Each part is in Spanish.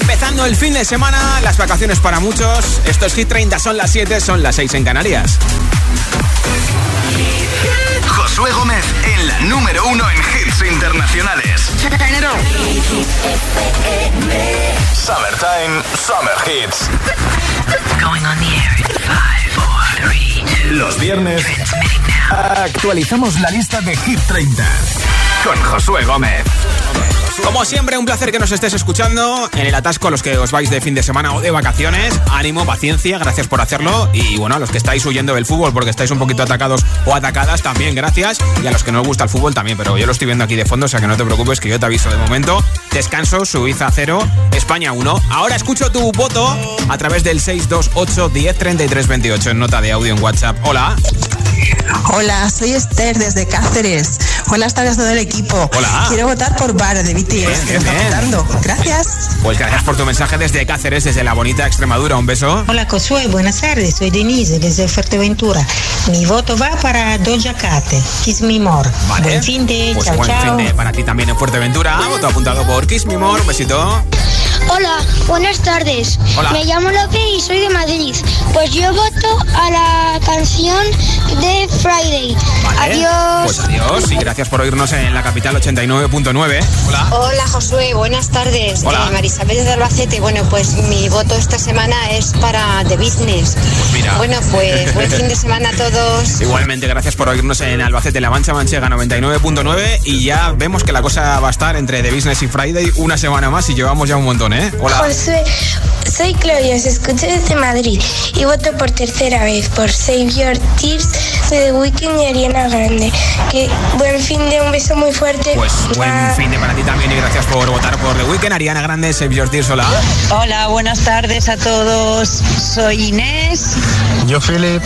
Empezando el fin de semana, las vacaciones para muchos. Estos Hit 30 son las 7, son las 6 en Canarias. Josué Gómez en la número uno en hits internacionales. Summertime, Summer Hits. Going on the air in five, four, three, two. Los viernes actualizamos la lista de Hit 30 con Josué Gómez. Como siempre, un placer que nos estés escuchando en el atasco a los que os vais de fin de semana o de vacaciones. Ánimo, paciencia, gracias por hacerlo. Y bueno, a los que estáis huyendo del fútbol porque estáis un poquito atacados o atacadas, también gracias. Y a los que no os gusta el fútbol también, pero yo lo estoy viendo aquí de fondo, o sea que no te preocupes que yo te aviso de momento. Descanso, Suiza 0, España 1. Ahora escucho tu voto a través del 628 10 33 28 en nota de audio en WhatsApp. Hola. Hola, soy Esther desde Cáceres. Buenas tardes a todo el equipo. Hola. Quiero votar por Bar de BTS. Bien, bien, Está bien. votando. Gracias. Pues gracias por tu mensaje desde Cáceres, desde la bonita Extremadura. Un beso. Hola Josué, buenas tardes, soy Denise desde Fuerteventura. Mi voto va para Doja Cat, Kiss Me More. Vale. Buen fin de, Pues chao, buen chao. fin de para ti también en Fuerteventura. Voto apuntado por Kiss Me More. Un besito. Hola, buenas tardes. Hola. Me llamo Lope y soy de Madrid. Pues yo voto a la canción de Friday. Vale. Adiós. Pues adiós y gracias por oírnos en la capital 89.9. Hola. Hola Josué, buenas tardes. Hola. Eh, Marisabel de Albacete. Bueno, pues mi voto esta semana es para The Business. mira. Bueno, pues buen fin de semana a todos. Igualmente, gracias por oírnos en Albacete, La Mancha Manchega 99.9 y ya vemos que la cosa va a estar entre The Business y Friday una semana más y llevamos ya un montón, ¿eh? Hola. Josué, soy Claudia, os escucho desde Madrid y voto por tercera vez por Save Your Tears de The Weeknd y Ariana Grande. Que buen fin de un beso muy fuerte. Pues buen fin de para ti también y gracias por votar por The Weeknd, Ariana Grande, Save Your Tears, hola. Hola, buenas tardes a todos. Soy Inés. Yo, Philip.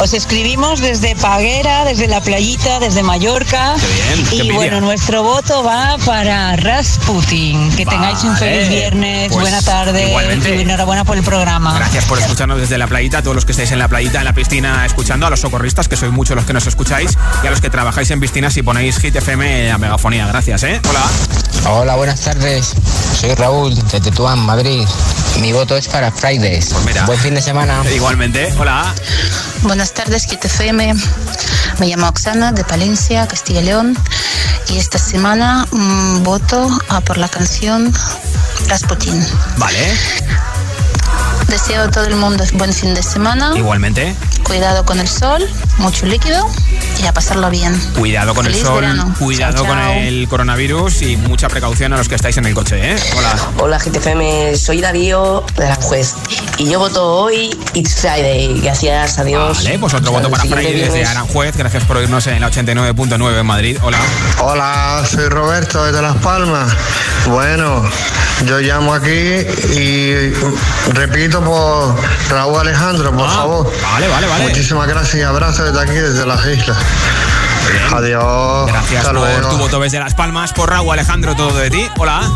Os escribimos desde Paguera, desde la playita, desde Mallorca. Qué bien, qué y envidia. bueno, nuestro voto va para Rasputin. Que tengáis un feliz viernes, Pues, buena tarde igualmente. y enhorabuena por el programa. Gracias por escucharnos desde la playita, a todos los que estáis en la playita, en la piscina, escuchando, a los socorristas, que sois muchos los que nos escucháis, y a los que trabajáis en piscinas y ponéis Hit FM a megafonía. Gracias, ¿eh? Hola. Hola, buenas tardes. Soy Raúl de Tetuán, Madrid. Mi voto es para Fridays. Pues mira. Buen fin de semana. Igualmente, hola. Buenas tardes, Kit FM. Me llamo Oxana de Palencia, Castilla y León. Y esta semana mm, voto a por la canción Rasputin. Vale, Deseo a todo el mundo buen fin de semana. igualmente. Cuidado con el sol, mucho líquido y a pasarlo bien. Cuidado con el sol, verano. cuidado Chao, con chao. el coronavirus y mucha precaución a los que estáis en el coche, ¿eh? Hola. Hola GTFM, soy Darío de Aranjuez y yo voto hoy It's Friday. Gracias, adiós. Vale, pues otro voto para Friday desde. Aranjuez. Gracias por oírnos en la 89.9 en Madrid. Hola. Hola, soy Roberto desde Las Palmas. Bueno, yo llamo aquí y repito por Raúl Alejandro, por favor. Ah, Vale, vale, vale. Muchísimas gracias y abrazos desde aquí, desde las islas. Adiós. Gracias Hasta por luego. tu voto desde Las Palmas, por Raúl Alejandro, todo de ti. Hola.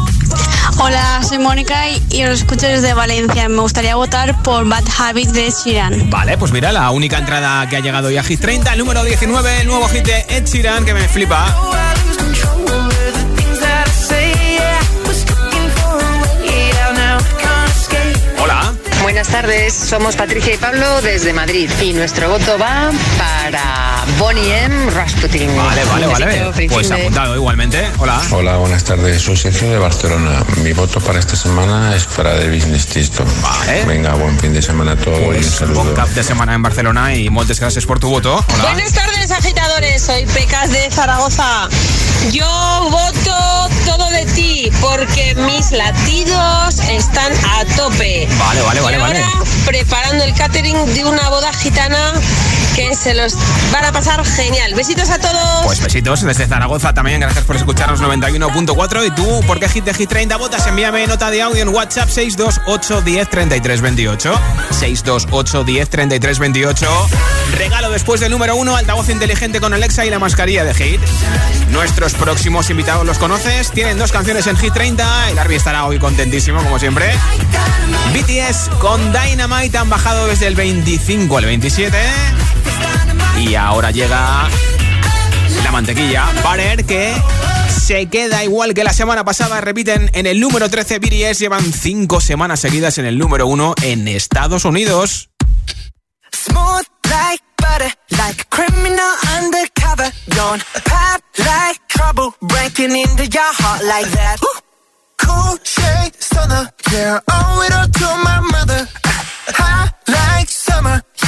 Hola, soy Mónica y, y os escucho desde Valencia. Me gustaría votar por Bad Habits de Sheeran. Vale, pues mira, la única entrada que ha llegado ya a Hit 30, el número 19, el nuevo hit de Ed Sheeran, que me flipa. Buenas tardes, somos Patricia y Pablo desde Madrid y nuestro voto va para Bonnie M. Rasputin. Vale, vale, Un vale. Pues apuntado igualmente. Hola. Hola, buenas tardes. Soy Sergio de Barcelona. Mi voto para esta semana es para The Business Tisto. Vale. Venga, buen fin de semana a todos y un Pues saludo. bon cap de semana en Barcelona y muchas gracias por tu voto. Hola. Buenas tardes, agitadores. Soy Pecas de Zaragoza. Yo voto todo de ti porque mis latidos están a tope. Vale, vale, vale, ahora preparando el catering de una boda gitana que se los van a pasar genial. Besitos a todos. Pues besitos desde Zaragoza también, gracias por escucharnos 91.4 y tú, ¿por qué hit de Hit 30 votas? Envíame nota de audio en WhatsApp 628 10 33 28 628 10 33 28 Regalo después del número 1, altavoz inteligente con Alexa y la mascarilla de Hit. Nuestros próximos invitados los conoces, tienen dos canciones en Hit 30 El Arby estará hoy contentísimo como siempre. BTS con Dynamite han bajado desde el 25 al 27 y ahora llega la mantequilla. Banner que se queda igual que la semana pasada. Repiten en el número 13 BDS. Llevan cinco semanas seguidas en el número 1 en Estados Unidos. Smooth like butter, like a criminal undercover. Don't pop like trouble, breaking into your heart like that. Ooh. Cool shade stunner, yeah, owe it all to my mother. Hot like summer.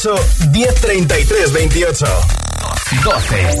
628 1033 28 12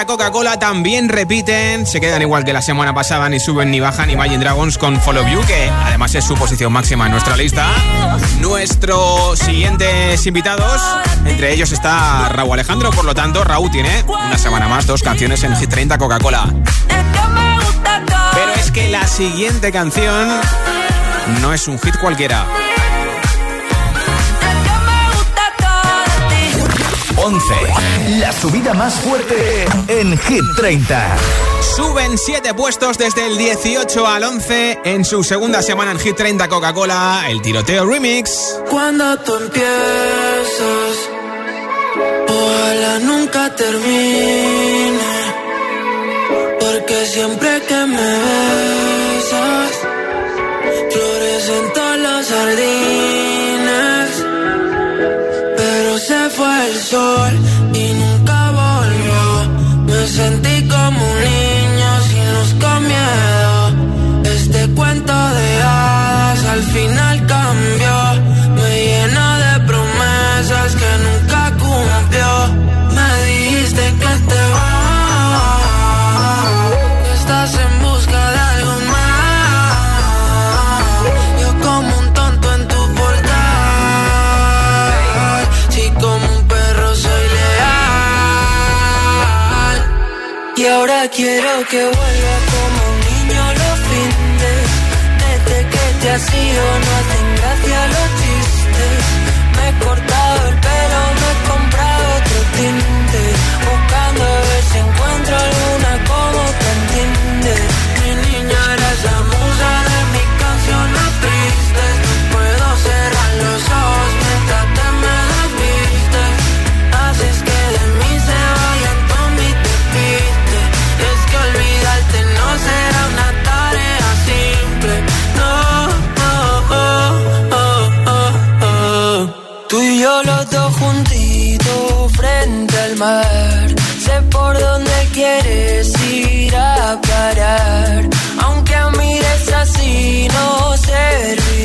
De Hit 30 Coca-Cola también repiten. Se quedan igual que la semana pasada, ni suben ni bajan. Imagine Dragons con Follow You, que además es su posición máxima en nuestra lista. Nuestros siguientes invitados, entre ellos está Raúl Alejandro. Por lo tanto, Raúl tiene una semana más dos canciones en Hit 30 Coca-Cola. Pero es que la siguiente canción no es un hit cualquiera. 11. La subida más fuerte en Hit 30. Suben 7 puestos desde el 18 al 11 en su segunda semana en Hit 30 Coca-Cola, el tiroteo remix. Cuando tú empiezas, ojalá nunca termine. Porque siempre que me besas, el sol y nunca volvió. Me sentí como un niño sin luz con miedo. Este cuento de hadas al final cambió. Ahora quiero que vuelva como un niño los fines. Desde que te has ido no hacen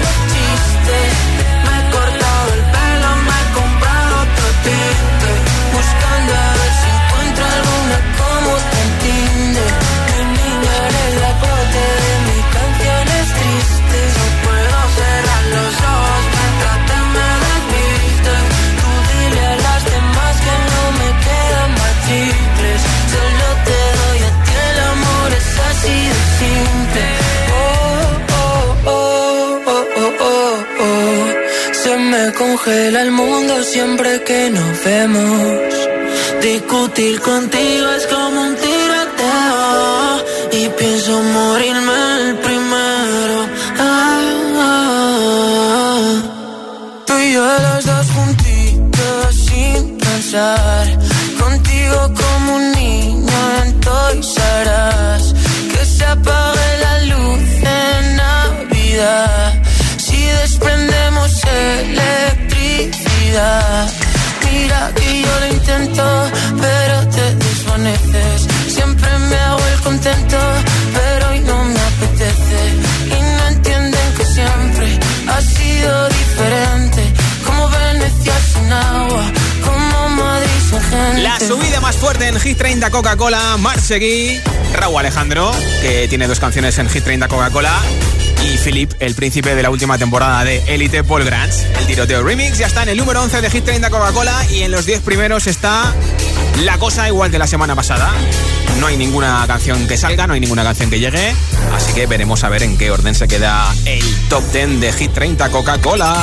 no el mundo siempre que nos vemos. Discutir contigo es como un tiroteo. Y La subida más fuerte en Hit 30 Coca-Cola, Marseguí, Raúl Alejandro, que tiene dos canciones en Hit 30 Coca-Cola. Y Philip, el príncipe de la última temporada de Elite Paul Grants. El tiroteo remix ya está en el número 11 de Hit 30 Coca-Cola y en los 10 primeros está la cosa igual que la semana pasada. No hay ninguna canción que salga, no hay ninguna canción que llegue. Así que veremos a ver en qué orden se queda el top 10 de Hit 30 Coca-Cola.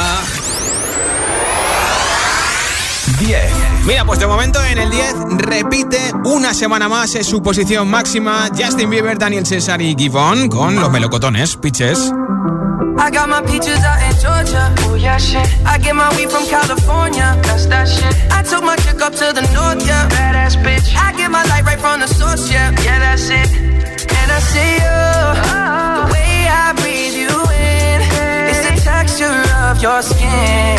10. Mira, pues de momento en el 10 repite una semana más en su posición máxima Justin Bieber, Daniel Cesar y Givon con los melocotones, pitches. I got my peaches out in Georgia. Oh yeah, shit. I get my weed from California. That's that shit. I took my chick up to the north, yeah. Badass bitch. I get my light right from the source, yeah. Yeah, that's it. And I see you. The way I breathe you in. It's the texture of your skin.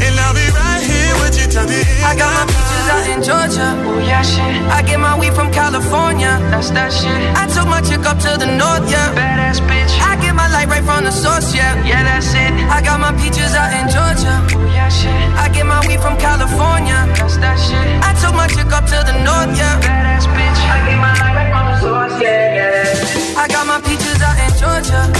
And I'll be right here with you till the end. I got my peaches out in Georgia. Oh yeah, shit. I get my weed from California. That's that shit. I took my chick up to the north, yeah. Badass bitch. I get my light right from the source, yeah. Yeah, that's it. I got my peaches out in Georgia. Oh yeah, shit. I get my weed from California. That's that shit. I took my chick up to the north, yeah. Badass bitch. I get my light right from the source, yeah, yeah. I got my peaches out in Georgia.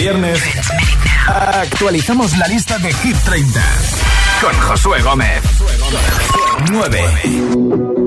Viernes actualizamos la lista de Hit 30 con Josué Gómez. 9.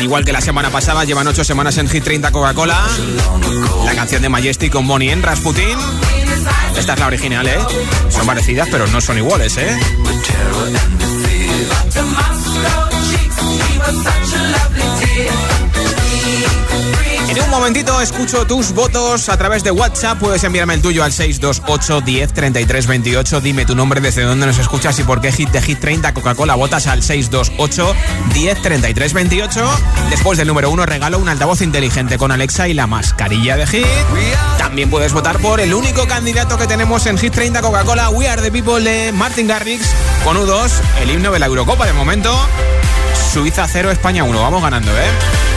Igual que la semana pasada, llevan ocho semanas en Hit 30 Coca-Cola. La canción de Majestic con Bonnie en Rasputin. Esta es la original, ¿eh? Son parecidas, pero no son iguales, ¿eh? En un momentito escucho tus votos a través de WhatsApp. Puedes enviarme el tuyo al 628 10 33 28. Dime tu nombre, desde dónde nos escuchas y por qué hit de Hit 30 Coca-Cola votas al 628 10 33 28. Después del número 1 regalo un altavoz inteligente con Alexa y la mascarilla de Hit. También puedes votar por el único candidato que tenemos en Hit 30 Coca-Cola, We Are the People de Martin Garrix con U2, el himno de la Eurocopa de momento. Suiza 0, España 1. Vamos ganando, ¿eh?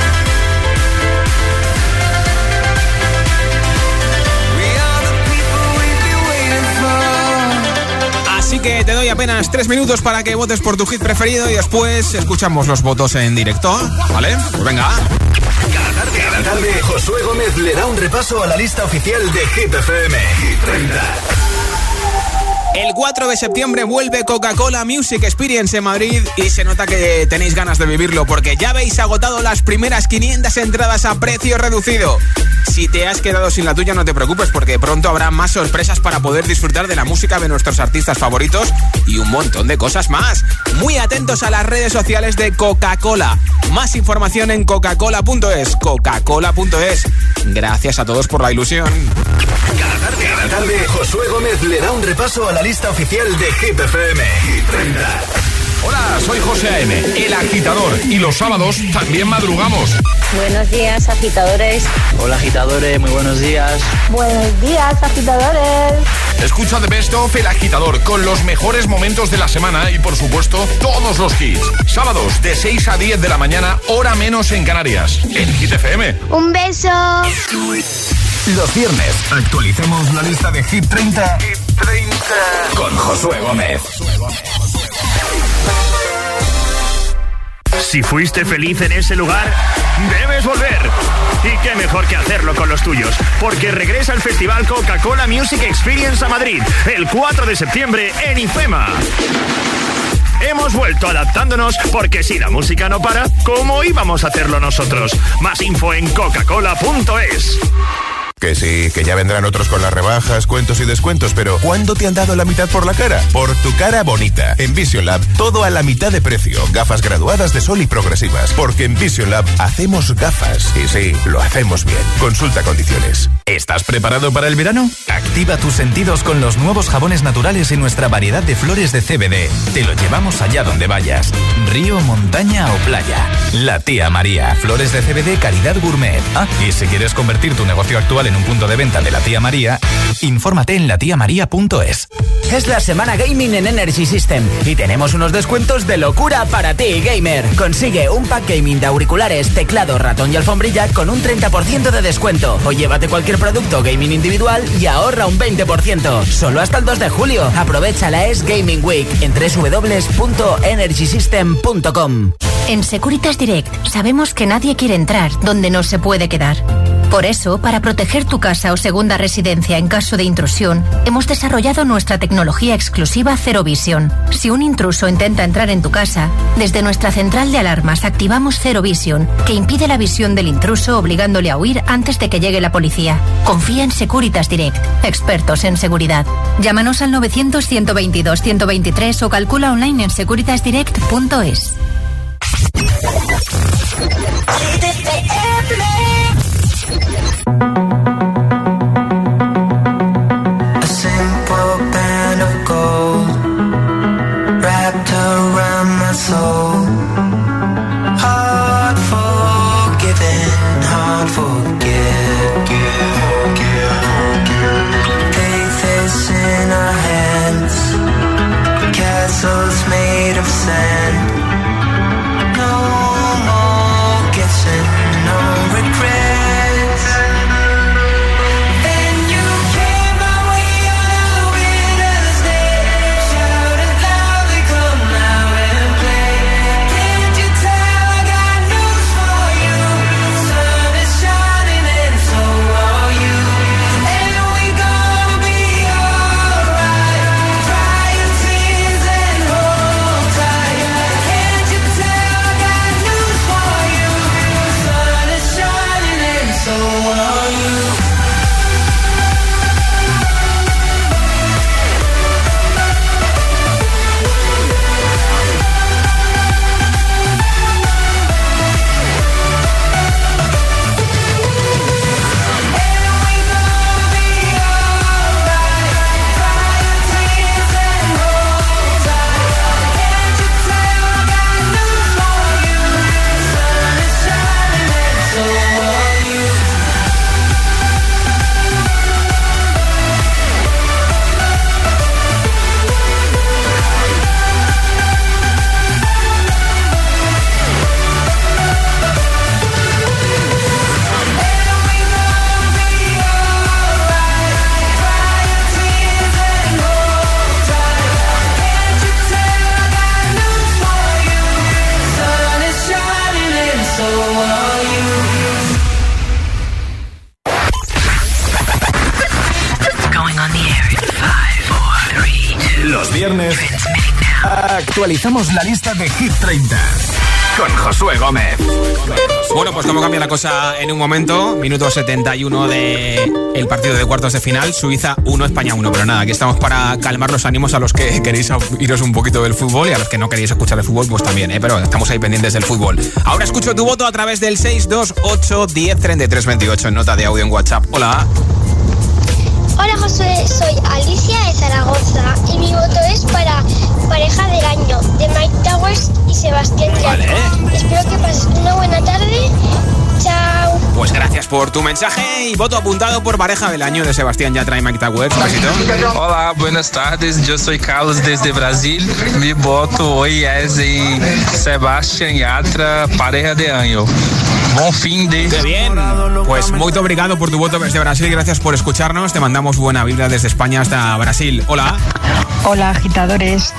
Te doy apenas tres minutos para que votes por tu hit preferido y después escuchamos los votos en directo, ¿vale? Pues venga. Cada tarde, Josué Gómez le da un repaso a la lista oficial de Hit FM. Hit 30. El 4 de septiembre vuelve Coca-Cola Music Experience en Madrid y se nota que tenéis ganas de vivirlo porque ya habéis agotado las primeras 500 entradas a precio reducido. Si te has quedado sin la tuya no te preocupes porque pronto habrá más sorpresas para poder disfrutar de la música de nuestros artistas favoritos y un montón de cosas más. Muy atentos a las redes sociales de Coca-Cola. Más información en coca-cola.es. Coca-Cola.es. Gracias a todos por la ilusión. Cada tarde, cada tarde, Josué Gómez le da un repaso a la lista oficial de Hit FM. Hit 30. Hola, soy José A.M., el agitador, y los sábados también madrugamos. Buenos días, agitadores. Hola, agitadores, muy buenos días. Buenos días, agitadores. Escucha de Best of El Agitador con los mejores momentos de la semana y, por supuesto, todos los hits. Sábados de 6 a 10 de la mañana, hora menos en Canarias. En Hit FM. Un beso. Los viernes actualicemos la lista de Hit 30, Hit 30. con Josué Gómez. Si fuiste feliz en ese lugar, debes volver. Y qué mejor que hacerlo con los tuyos, porque regresa el Festival Coca-Cola Music Experience a Madrid el 4 de septiembre en IFEMA. Hemos vuelto adaptándonos porque si la música no para, ¿cómo íbamos a hacerlo nosotros? Más info en coca-cola.es. Que sí, que ya vendrán otros con las rebajas, cuentos y descuentos, pero ¿cuándo te han dado la mitad por la cara? Por tu cara bonita. En Vision Lab, todo a la mitad de precio. Gafas graduadas de sol y progresivas. Porque en Vision Lab hacemos gafas. Y sí, lo hacemos bien. Consulta condiciones. ¿Estás preparado para el verano? Activa tus sentidos con los nuevos jabones naturales y nuestra variedad de flores de CBD. Te lo llevamos allá donde vayas. Río, montaña o playa. La tía María. Flores de CBD calidad gourmet. Ah, y si quieres convertir tu negocio actual en un punto de venta de la tía María, infórmate en latiamaría.es. Es la semana gaming en Energy System y tenemos unos descuentos de locura para ti, gamer. Consigue un pack gaming de auriculares, teclado, ratón y alfombrilla con un 30% de descuento. O llévate cualquier producto gaming individual y ahorra un 20%. Solo hasta el 2 de julio. Aprovecha la Es Gaming Week en www.energysystem.com. En Securitas Direct sabemos que nadie quiere entrar donde no se puede quedar. Por eso, para proteger tu casa o segunda residencia en caso de intrusión, hemos desarrollado nuestra tecnología exclusiva Zero Vision. Si un intruso intenta entrar en tu casa, desde nuestra central de alarmas activamos Zero Vision, que impide la visión del intruso obligándole a huir antes de que llegue la policía. Confía en Securitas Direct, expertos en seguridad. Llámanos al 900-122-123 o calcula online en securitasdirect.es. actualizamos la lista de Hit 30 con Josué Gómez. Bueno, pues cómo cambia la cosa en un momento. Minuto 71 de el partido de cuartos de final. Suiza 1, España 1. Pero nada, aquí estamos para calmar los ánimos a los que queréis iros un poquito del fútbol y a los que no queréis escuchar el fútbol, pues también, ¿eh? Pero estamos ahí pendientes del fútbol. Ahora escucho tu voto a través del 628 10 33 28 en nota de audio en WhatsApp. Hola. Hola Josué, soy Alicia de Zaragoza y mi voto es para pareja del año de Mike Towers y Sebastián Yatra. Espero que pases una buena tarde. Chao. Pues gracias por tu mensaje y voto apuntado por pareja del año de Sebastián Yatra y Mike Towers. Un besito. Olá, buenas tardes. Eu sou Carlos desde Brasil. Mi voto hoy es em Sebastián Yatra, pareja de año. Buen fin de. Qué bien. Pues muy obrigado por tu voto desde Brasil. Gracias por escucharnos. Te mandamos buena vibra desde España hasta Brasil. Hola. Hola, agitadores.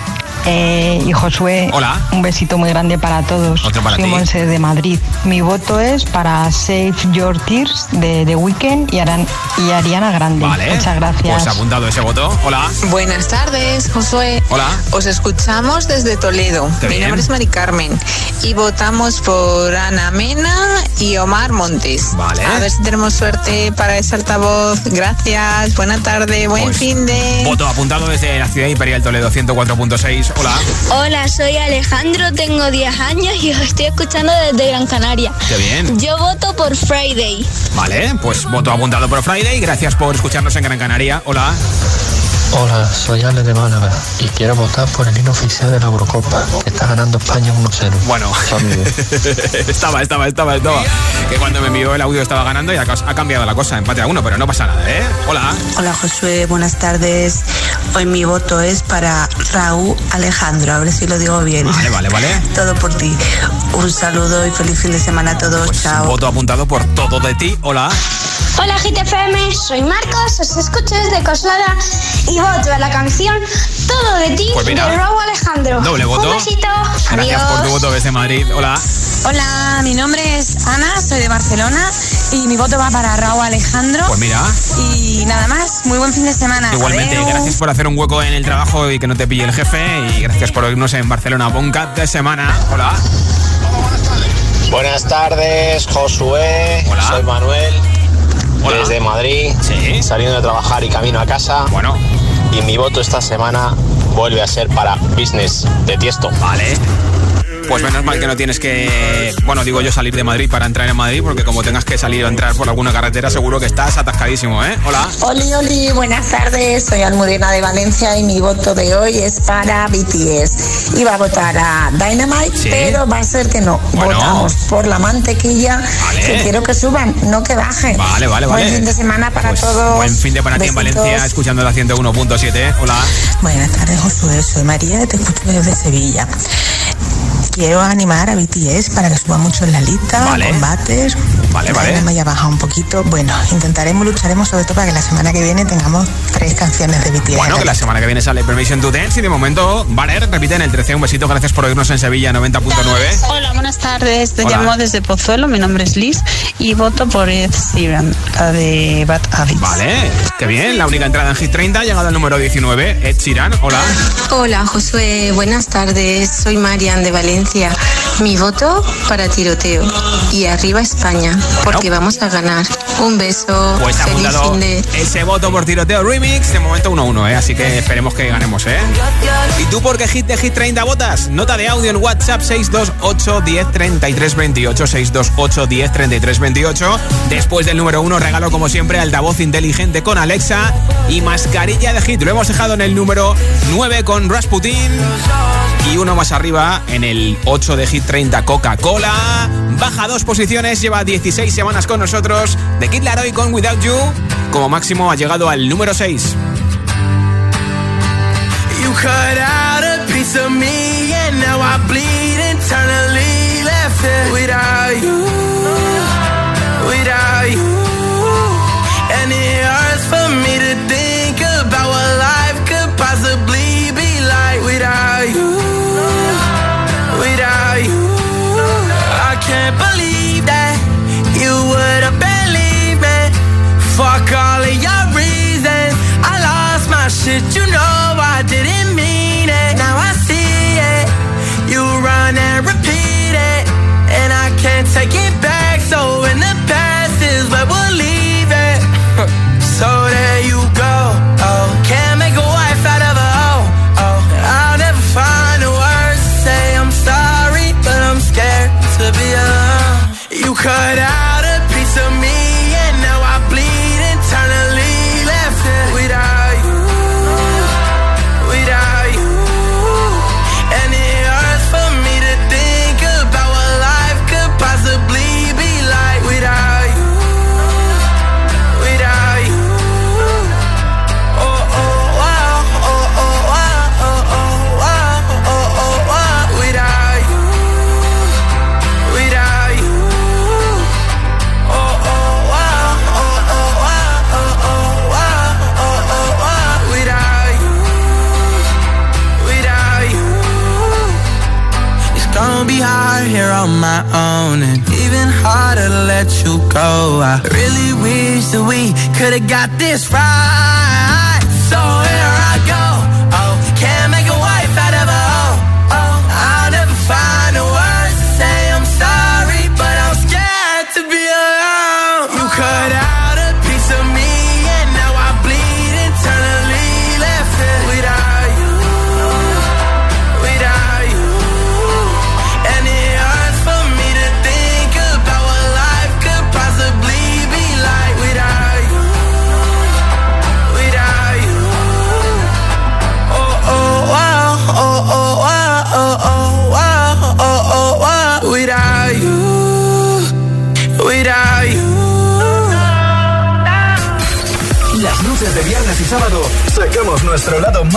Eh, y Josué, Hola. un besito muy grande para todos. Otro para Soy ti. Monse de Madrid. Mi voto es para Save Your Tears de The Weeknd y, Aran- y Ariana Grande. Vale. Muchas gracias. Pues apuntado ese voto. Hola. Buenas tardes, Josué. Hola. Os escuchamos desde Toledo. Mi bien. nombre es Mari Carmen y votamos por Ana Mena y Omar Montes. Vale. A ver si tenemos suerte para ese altavoz. Gracias. Buena tarde. Buen Pues, fin de. Voto apuntado desde la ciudad imperial Toledo 104.6. Hola. Hola, soy Alejandro, tengo 10 años y os estoy escuchando desde Gran Canaria. Qué bien. Yo voto por Friday. Vale, pues voto apuntado por Friday. Gracias por escucharnos en Gran Canaria. Hola. Hola, soy Ale de Málaga y quiero votar por el himno oficial de la Eurocopa, que está ganando España 1-0. Bueno, estaba, estaba, estaba, estaba. Que cuando me envió el audio estaba ganando y ha ha cambiado la cosa. Empate a uno, pero no pasa nada, ¿eh? Hola. Hola Josué, buenas tardes. Hoy mi voto es para Raúl Alejandro, a ver si lo digo bien. Vale, vale, vale. Todo por ti. Un saludo y feliz fin de semana a todos. Chao. Voto apuntado por todo de ti. Hola. Hola GTFM, soy Marcos, os escucho desde Coslada y voto a la canción Todo de ti Pues de Raúl Alejandro. Doble voto. Un besito. Gracias por tu voto desde Madrid. Hola. Hola, mi nombre es Ana, soy de Barcelona y mi voto va para Raúl Alejandro. Pues mira. Y nada más, muy buen fin de semana. Igualmente, Adeu. gracias por hacer un hueco en el trabajo y que no te pille el jefe. Y gracias por oírnos en Barcelona. Buen cap de semana. Hola. Buenas tardes, Josué. Soy Manuel. Desde Madrid. Saliendo de trabajar y camino a casa. Bueno. Y mi voto esta semana vuelve a ser para Business de Tiesto. Vale. Pues menos mal que no tienes que, bueno, digo yo salir de Madrid para entrar en Madrid, porque como tengas que salir o entrar por alguna carretera, seguro que estás atascadísimo, ¿eh? Hola. Oli, oli, buenas tardes. Soy Almudena de Valencia y mi voto de hoy es para BTS. Iba a votar a Dynamite, Sí. pero va a ser que no. Bueno. Votamos por la mantequilla, que quiero que suban, no que bajen. Vale, vale, vale. Buen fin de semana para Pues todos. Buen fin de para ti en. Valencia, escuchando la 101.7. Hola. Buenas tardes, Josué. Soy María, te escucho desde Sevilla. Quiero animar a BTS para que suba mucho en la lista, Vale. combates. Vale, vale. Dynamite ya baja un poquito. Bueno, intentaremos, lucharemos sobre todo para que la semana que viene tengamos tres canciones de BTS. Bueno, que la semana que viene sale Permission to Dance y de momento, Valer, repite en el 13. Un besito, gracias por oírnos en Sevilla 90.9. Hola, buenas tardes. Te Hola. llamo desde Pozuelo. Mi nombre es Liz y voto por Ed Sheeran, la de Bad Habits. Vale, qué bien. La única entrada en Hit 30 ha llegado al número 19. Ed Sheeran, hola. Hola Josué, buenas tardes. Soy Marian de Valencia. Mi voto para tiroteo. Y arriba España, porque vamos a ganar. Un beso. Pues ha feliz fin de. ese voto por tiroteo remix. De momento 1-1, ¿eh? Así que esperemos que ganemos, ¿eh? ¿Y tú por qué hit de Hit 30 votas? Nota de audio en WhatsApp 628 10 33 28 628 10 33 28. Después del número 1 regalo como siempre altavoz inteligente con Alexa y mascarilla de Hit. Lo hemos dejado en el número 9 con Rasputin. Y uno más arriba en el 8 de Hit 30 Coca-Cola. Baja dos posiciones, lleva 16 semanas con nosotros. De Kid Laroi con Without You. Como máximo ha llegado al número 6. You cut out a piece of me and now I bleed internally left it without you, let. I really wish that we could've got this right.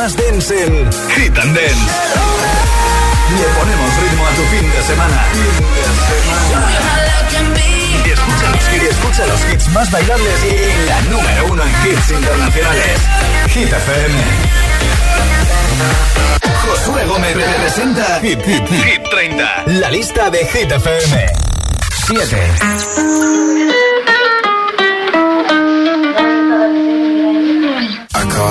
Más dense en Hit and Dance. Le ponemos ritmo a tu fin de semana. Y escucha los, y escucha los hits más bailables y la número uno en hits internacionales. Hit FM. Josué Gómez representa Hit, Hit, Hit 30. La lista de Hit FM. 7.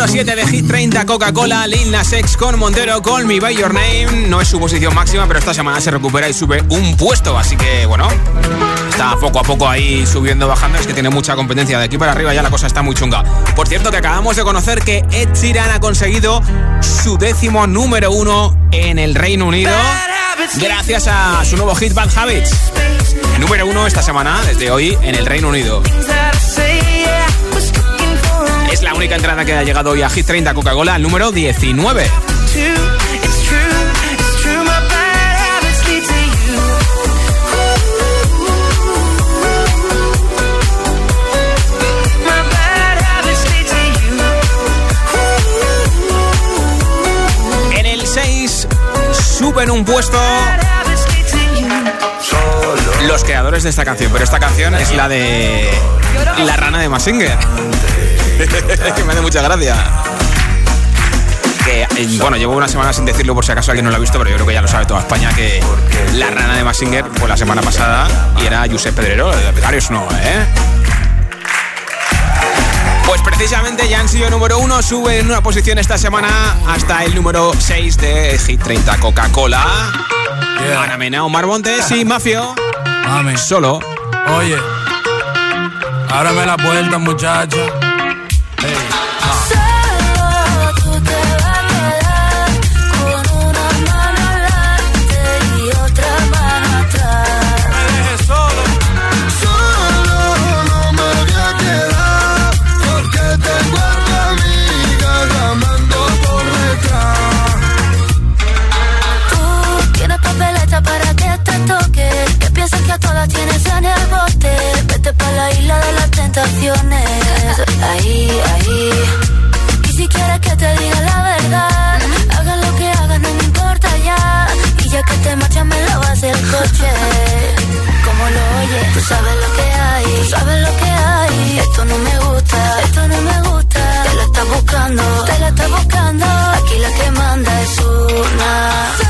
Número 7 de Hit 30, Coca-Cola, Lil Nas X con Montero, Call Me By Your Name. No es su posición máxima, pero esta semana se recupera y sube un puesto. Así que, bueno, está poco a poco ahí subiendo, bajando. Es que tiene mucha competencia. De aquí para arriba ya la cosa está muy chunga. Por cierto, que acabamos de conocer que Ed Sheeran ha conseguido su décimo número uno en el Reino Unido. Gracias a su nuevo hit Bad Habits. número uno esta semana, desde hoy, en el Reino Unido. Única entrada que ha llegado hoy a Hit 30 Coca-Cola, al número 19. En el 6 suben un puesto los creadores de esta canción, pero esta canción es la de La rana de Massinger. Que me hace mucha gracia. Que, eh, bueno, llevo una semana sin decirlo por si acaso alguien no lo ha visto, pero yo creo que ya lo sabe toda España que la rana de Massinger fue la semana pasada y era Josep Pedrero, de Petarios no, ¿eh? Pues precisamente ya han sido número uno, sube en una posición esta semana hasta el número 6 de Hit 30 Coca-Cola. Ana Mena, Omar Montes y Mafio. Mami. Solo. Oye, ábrame la puerta, muchacha. Solo tú te vas a quedar con una mano adelante y otra mano atrás. Me dejes solo. Solo no me voy a quedar porque tengo a tu amiga llamando por detrás. Tú tienes papeleta para que te toque. Que piensas que a todas tienes en el bote. Vete pa' la isla de las tentaciones. Ahí, ahí. Y si quieres que te diga la verdad, haga lo que hagas, no me importa ya. Y ya que te marchas, me lavas el coche. Como lo oyes, tú sabes lo que hay, tú sabes lo que hay. Esto no me gusta, esto no me gusta. Te la estás buscando, te la estás buscando. Aquí la que manda es una.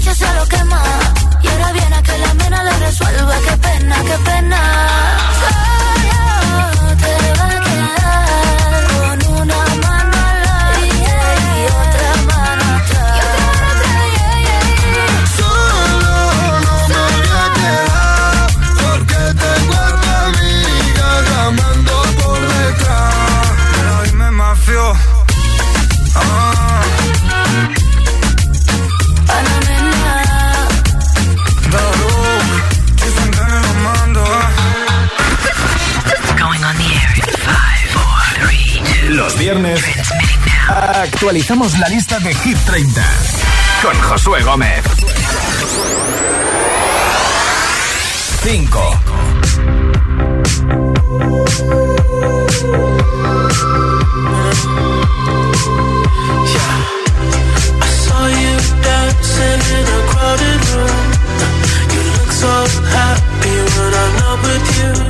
noche se lo quema. Y ahora viene a que la mena le resuelva, qué pena, qué pena. Viernes actualizamos la lista de Hit 30 con Josué Gómez. 5. I saw you dancing in a crowded room. You look so happy when I'm not with you.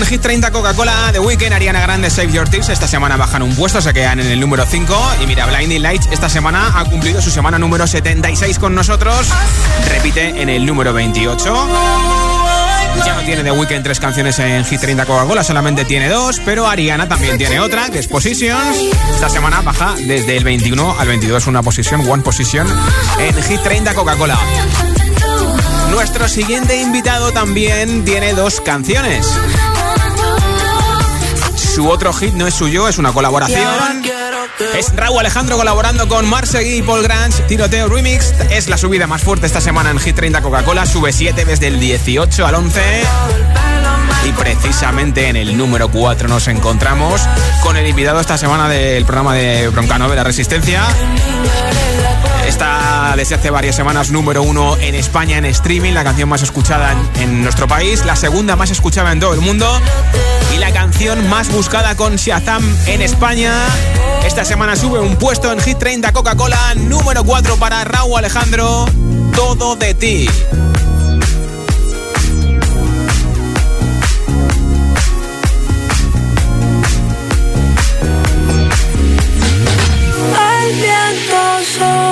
Hit 30 Coca-Cola, The Weekend, Ariana Grande, Save Your Tears. Esta semana bajan un puesto, se quedan en el número 5. Y mira, Blinding Lights esta semana ha cumplido su semana número 76 con nosotros. Repite en el número 28. Ya no tiene The Weeknd tres canciones en Hit 30 Coca-Cola, solamente tiene dos, pero Ariana también tiene otra, que es Positions. Esta semana baja desde el 21 al 22 una posición, One Position, en Hit 30 Coca-Cola. Nuestro siguiente invitado también tiene dos canciones. Su otro hit no es suyo, es una colaboración. Es Raúl Alejandro colaborando con Marsegui y Paul Grange. Tiroteo Remix. Es la subida más fuerte esta semana en Hit 30 Coca-Cola. Sube 7 desde el 18 al 11. Y precisamente en el número 4 nos encontramos con el invitado esta semana del programa de Broncano de la Resistencia. Está desde hace varias semanas número uno en España en streaming, la canción más escuchada en, en, nuestro país, la segunda más escuchada en todo el mundo la canción más buscada con Shazam en España. Esta semana sube un puesto en Hit 30 Coca-Cola, número 4 para Raúl Alejandro, Todo de ti. Viento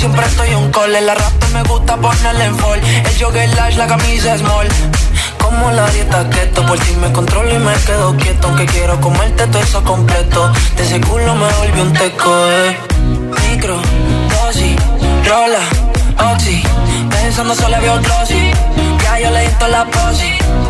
Siempre estoy un call. En la rap me gusta ponerle en fall. El jogger lash, la camisa small. Como la dieta keto, por ti me controlo y me quedo quieto. Aunque quiero comerte todo eso completo. De ese culo me volvió un teco, eh. Micro, dosis, rola, oxi. Pensando solo había glossy. Ya yo le di la posi.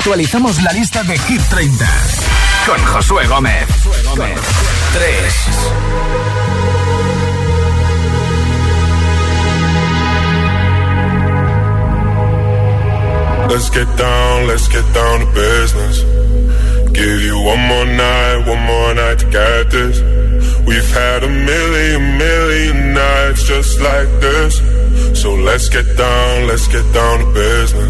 Actualizamos la lista de Hit 30 con Josué Gómez. 3. Let's get down, let's get down to business. Give you one more night, one more night to get this. We've had a million, million nights just like this. So let's get down, let's get down to business.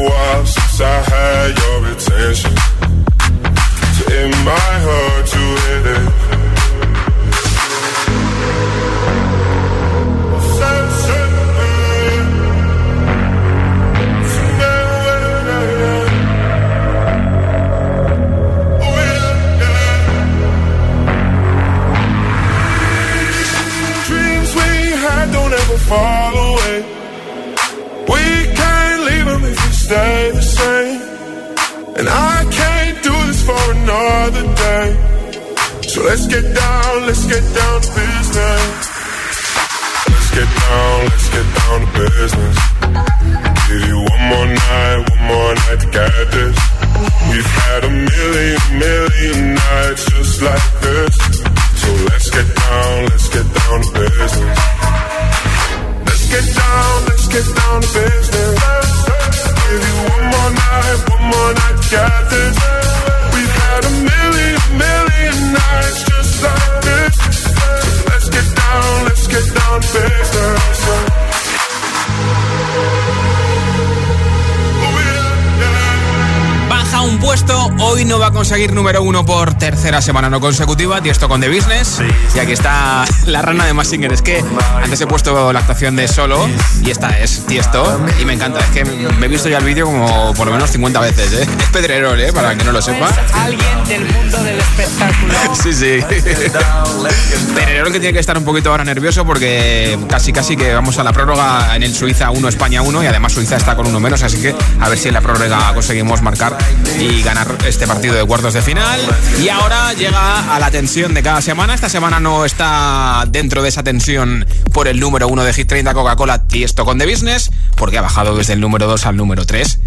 conseguir número uno por tercera semana no consecutiva. esto con The Business. Y aquí está la rana de Massinger. Es que antes he puesto la actuación de solo y esta es Tiesto. Y me encanta. Es que me he visto ya el vídeo como por lo menos 50 veces. ¿eh? Es Pedrerol, ¿eh? para que no lo sepa. Alguien del mundo del espectáculo. sí, sí. Pedrerol que tiene que estar un poquito ahora nervioso porque casi casi que vamos a la prórroga en el Suiza 1, España 1 y además Suiza está con uno menos. Así que a ver si en la prórroga conseguimos marcar y ganar este partido de cuartos de final. Y ahora llega a la tensión de cada semana. Esta semana no está dentro de esa tensión por el número uno de Hit 30 Coca-Cola esto con The Business, porque ha bajado desde el número 2 al número 3.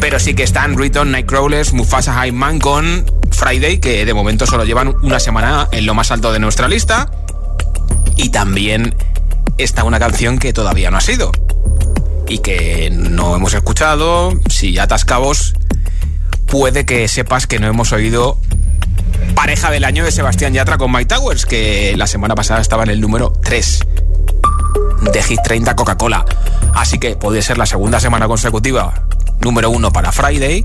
Pero sí que están Riton, Nightcrawlers, Mufasa High Man con Friday, que de momento solo llevan una semana en lo más alto de nuestra lista. Y también está una canción que todavía no ha sido y que no hemos escuchado, si atascabos, puede que sepas que no hemos oído pareja del año de Sebastián Yatra con Mike Towers, que la semana pasada estaba en el número 3 de Hit 30 Coca-Cola. Así que puede ser la segunda semana consecutiva número 1 para Friday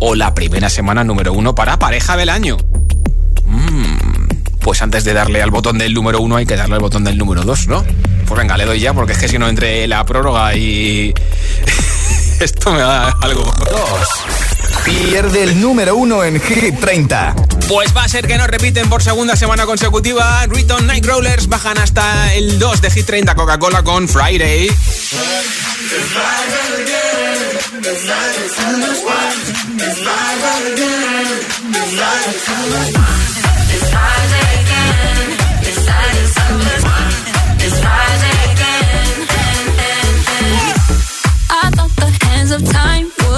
o la primera semana número 1 para pareja del año. Mm, pues antes de darle al botón del número 1 hay que darle al botón del número 2, ¿no? Pues venga, le doy ya, porque es que si no entre la prórroga y. Esto me da algo. Dos. Pierde el número uno en Hit 30. Pues va a ser que no repiten por segunda semana consecutiva. Riton Nightcrawlers bajan hasta el 2 de Hit 30 Coca-Cola con Friday. of time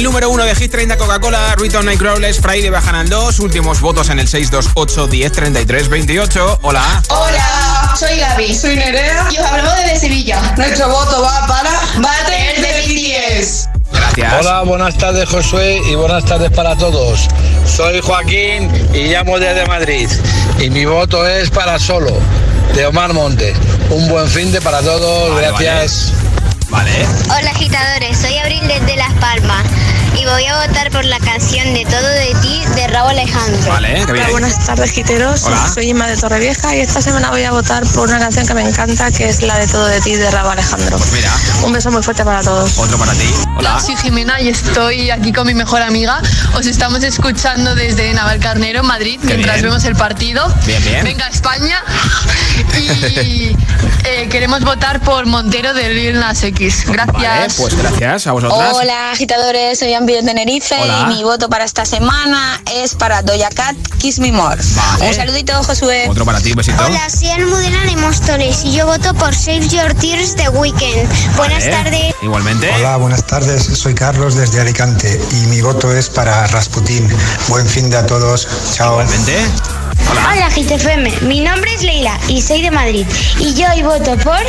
El número uno de Hit 30 Coca-Cola, Riton Nightcrawlers, Friday bajan al 2, últimos votos en el 628 10 33 28. Hola. Hola, soy Gaby. Soy Nerea. Y os hablamos desde Sevilla. Nuestro voto va para Butter de BTS. Gracias. Hola, buenas tardes Josué y buenas tardes para todos. Soy Joaquín y llamo desde Madrid. Y mi voto es para Solo, de Omar Montes. Un buen fin de para todos, Vale, gracias. Vale. Hola agitadores, soy Abril desde Las Palmas y voy a votar por la canción de Todo de ti de Raúl Alejandro. Vale, qué bien. Hola, buenas tardes, giteros. Hola. Soy Inma de Torrevieja y esta semana voy a votar por una canción que me encanta, que es la de Todo de ti de Raúl Alejandro. Mira, Un beso muy fuerte para todos. otro para ti. Hola. Soy Jimena y estoy aquí con mi mejor amiga. Os estamos escuchando desde Navalcarnero, Madrid, Qué mientras bien. vemos el partido. Bien, bien. Venga España. Y eh, queremos votar por Montero de Lil Nas X. Gracias. Vale, pues gracias a vosotras. Hola agitadores, soy Ambi de Tenerife Hola. y mi voto para esta semana es para Doja Cat Kiss Me More. Vale. Un saludito, Josué. Otro para ti, un besito. Hola, soy Almudena de Móstoles y yo voto por Save Your Tears de Weekend. Buenas Vale. tardes. Igualmente. Hola, buenas tardes. Soy Carlos desde Alicante y mi voto es para Rasputín. Buen fin de a todos. Chao. Igualmente. Hola, GTFM. Mi nombre es Leila y soy de Madrid. Y yo hoy voto por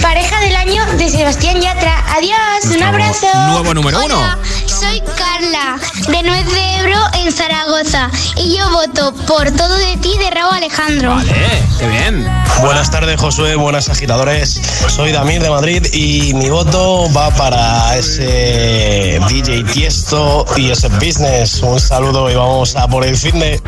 Pareja del Año de Sebastián Yatra. Adiós, un abrazo. nuevo número uno. Hola, soy Carla de Nuez de Ebro en Zaragoza. Y yo voto por Todo de ti de Raúl Alejandro. Vale, qué bien. Buenas tardes, Josué. Buenas agitadores. Soy Damir de Madrid y mi voto va para ese DJ Tiesto y ese business. Un saludo y vamos a por el fin de.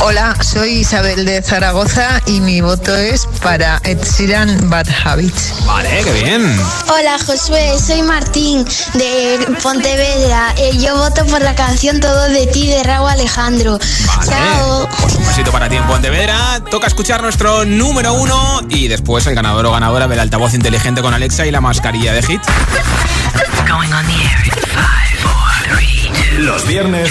Hola, soy Isabel de Zaragoza y mi voto es para Ed Sheeran Bad Habits. Vale, qué bien. Hola Josué, soy Martín de Pontevedra. Eh, yo voto por la canción Todo de ti de Raúl Alejandro. Chao. Pues un besito para ti en Pontevedra. Toca escuchar nuestro número uno y después el ganador o ganadora del altavoz inteligente con Alexa y la mascarilla de hit. Going on the air in five, four, three, two. Los viernes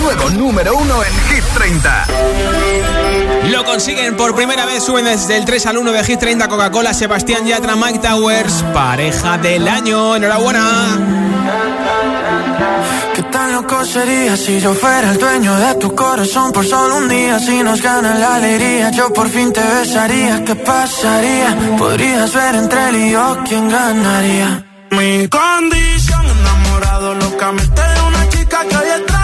Nuevo número uno en Hit 30. Lo consiguen por primera vez, suben desde el 3 al 1 de Hit 30 Coca-Cola, Sebastián Yatra, Mike Towers, pareja del año. Enhorabuena. ¿Qué tan loco sería si yo fuera el dueño de tu corazón por solo un día? Si nos gana la alegría, yo por fin te besaría. ¿Qué pasaría? Podrías ver entre él y yo quién ganaría. Mi condición, enamorado locamente de una chica que hoy.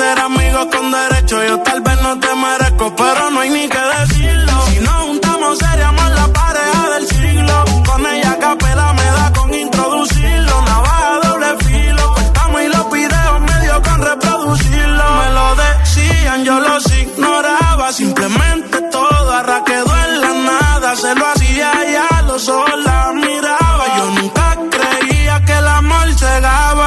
Ser amigo con derecho. Yo tal vez no te merezco, pero no hay ni que decirlo. Si nos juntamos, seríamos la pareja del siglo. Con ella capela me da con introducirlo. Navaja doble filo. Cortamos y los videos medio con reproducirlo. Me lo decían, yo los ignoraba. Simplemente todo arra quedó en la nada. Se lo hacía y a los ojos la miraba. Yo nunca creía que el amor llegaba.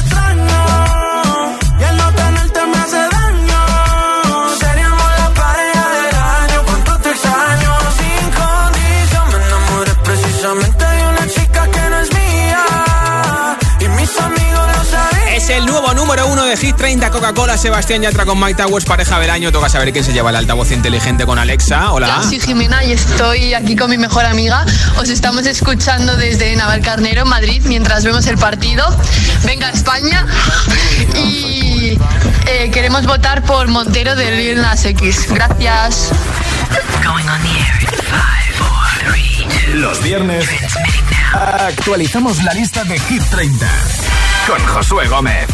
número uno de Hit 30 Coca-Cola, Sebastián Yatra con Mike Towers, pareja del año. Toca saber quién se lleva el altavoz inteligente con Alexa. Hola. Yo soy Jimena y estoy aquí con mi mejor amiga. Os estamos escuchando desde Navalcarnero, Madrid, mientras vemos el partido. Venga España. Y eh, queremos votar por Montero de Lil Nas X. Gracias. Los viernes actualizamos la lista de Hit 30 con Josué Gómez.